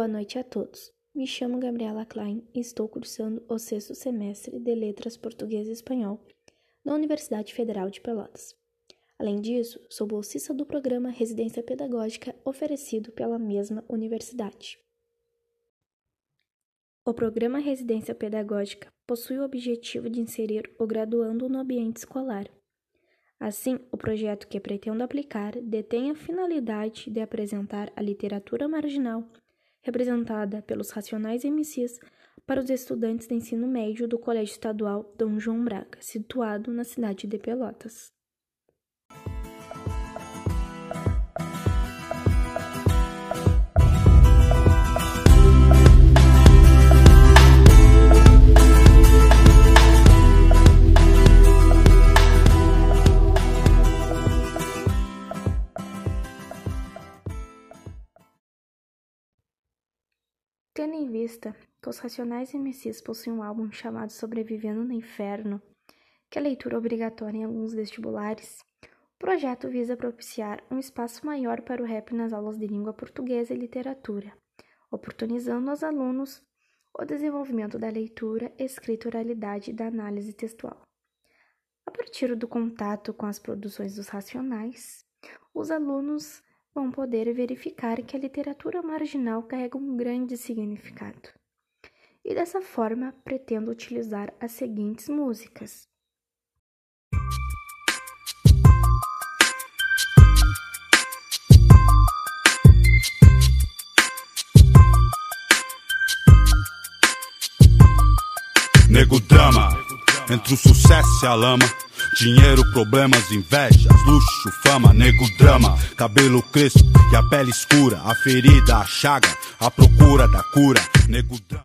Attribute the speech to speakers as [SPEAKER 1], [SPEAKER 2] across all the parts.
[SPEAKER 1] Boa noite a todos. Me chamo Gabriela Klein e estou cursando o sexto semestre de Letras Português e Espanhol na Universidade Federal de Pelotas. Além disso, sou bolsista do programa Residência Pedagógica oferecido pela mesma universidade. O programa Residência Pedagógica possui o objetivo de inserir o graduando no ambiente escolar. Assim, o projeto que pretendo aplicar detém a finalidade de apresentar a literatura marginal representada pelos Racionais MCs para os estudantes de ensino médio do Colégio Estadual Dom João Braga, situado na cidade de Pelotas. Vista que os Racionais MCs possuem um álbum chamado Sobrevivendo no Inferno, que é leitura obrigatória em alguns vestibulares, o projeto visa propiciar um espaço maior para o rap nas aulas de língua portuguesa e literatura, oportunizando aos alunos o desenvolvimento da leitura, escrita, oralidade e da análise textual. A partir do contato com as produções dos Racionais, os alunos vão poder verificar que a literatura marginal carrega um grande significado. E dessa forma, pretendo utilizar as seguintes músicas.
[SPEAKER 2] Nego drama, entre o sucesso e a lama Dinheiro, problemas, invejas, luxo, fama, nego, drama, cabelo crespo e a pele escura, a ferida, a chaga, a procura da cura, nego, drama.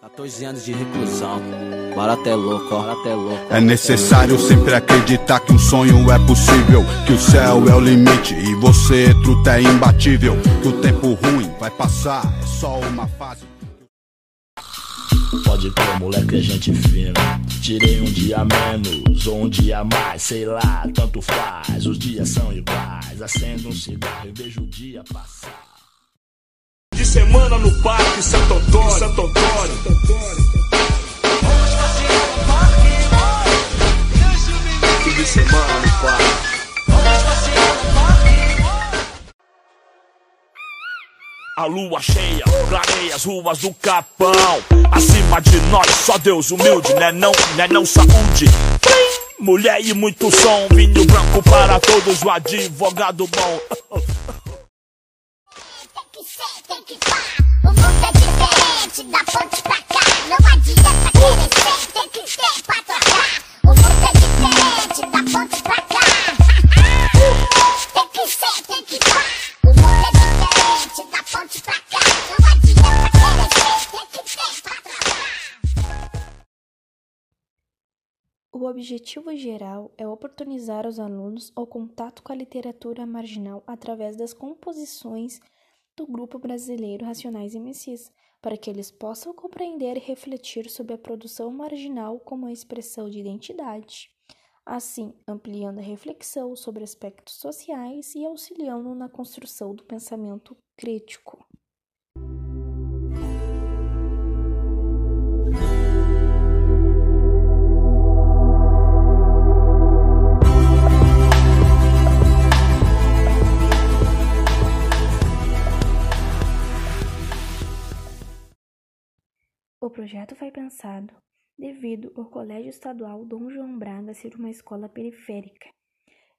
[SPEAKER 3] 14 anos de reclusão, barato é louco, ó, barato é louco.
[SPEAKER 2] É necessário sempre acreditar que um sonho é possível, que o céu é o limite e você, truta, é imbatível. Que o tempo ruim vai passar, é só uma fase.
[SPEAKER 4] Pode crer, moleque, é gente fina. Tirei um dia menos ou um dia mais, sei lá, tanto faz. Os dias são iguais. Acendo um cigarro e vejo o dia passar.
[SPEAKER 5] De semana no Parque Santo Antônio. Santo Antônio. Fim de semana no Parque.
[SPEAKER 4] A lua cheia, clareia as ruas do Capão. Acima de nós, só Deus humilde, né não, né não saúde. Mulher e muito som, vinho branco para todos, o advogado bom.
[SPEAKER 6] Tem que ser, tem que pá. O mundo é diferente, da ponte pra cá. Não adianta querer ser, tem que ter pra trocar. O
[SPEAKER 1] objetivo geral é oportunizar aos alunos o contato com a literatura marginal através das composições do grupo brasileiro Racionais MCs, para que eles possam compreender e refletir sobre a produção marginal como expressão de identidade, assim ampliando a reflexão sobre aspectos sociais e auxiliando na construção do pensamento crítico. Projeto foi pensado devido ao Colégio Estadual Dom João Braga ser uma escola periférica,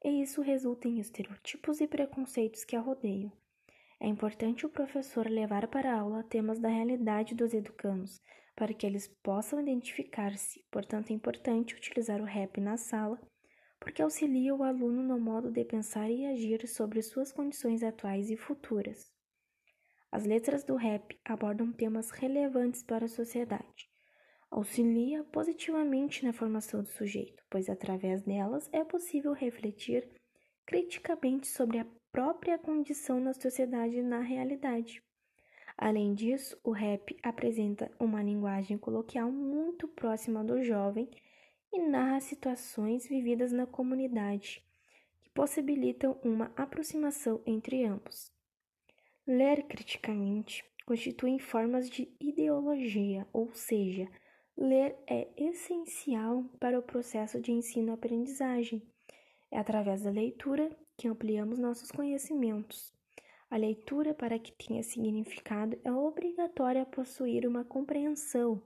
[SPEAKER 1] e isso resulta em estereotipos e preconceitos que a rodeiam. É importante o professor levar para a aula temas da realidade dos educandos, para que eles possam identificar-se. Portanto, é importante utilizar o rap na sala, porque auxilia o aluno no modo de pensar e agir sobre suas condições atuais e futuras. As letras do rap abordam temas relevantes para a sociedade. Auxilia positivamente na formação do sujeito, pois através delas é possível refletir criticamente sobre a própria condição na sociedade e na realidade. Além disso, o rap apresenta uma linguagem coloquial muito próxima do jovem e narra situações vividas na comunidade que possibilitam uma aproximação entre ambos. Ler criticamente constituem formas de ideologia, ou seja, ler é essencial para o processo de ensino-aprendizagem. É através da leitura que ampliamos nossos conhecimentos. A leitura, para que tenha significado, é obrigatória possuir uma compreensão,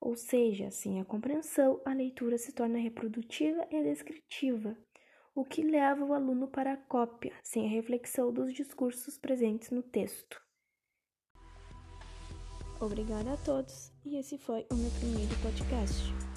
[SPEAKER 1] ou seja, sem a compreensão, a leitura se torna reprodutiva e descritiva, o que leva o aluno para a cópia, sem a reflexão dos discursos presentes no texto. Obrigada a todos e esse foi o meu primeiro podcast.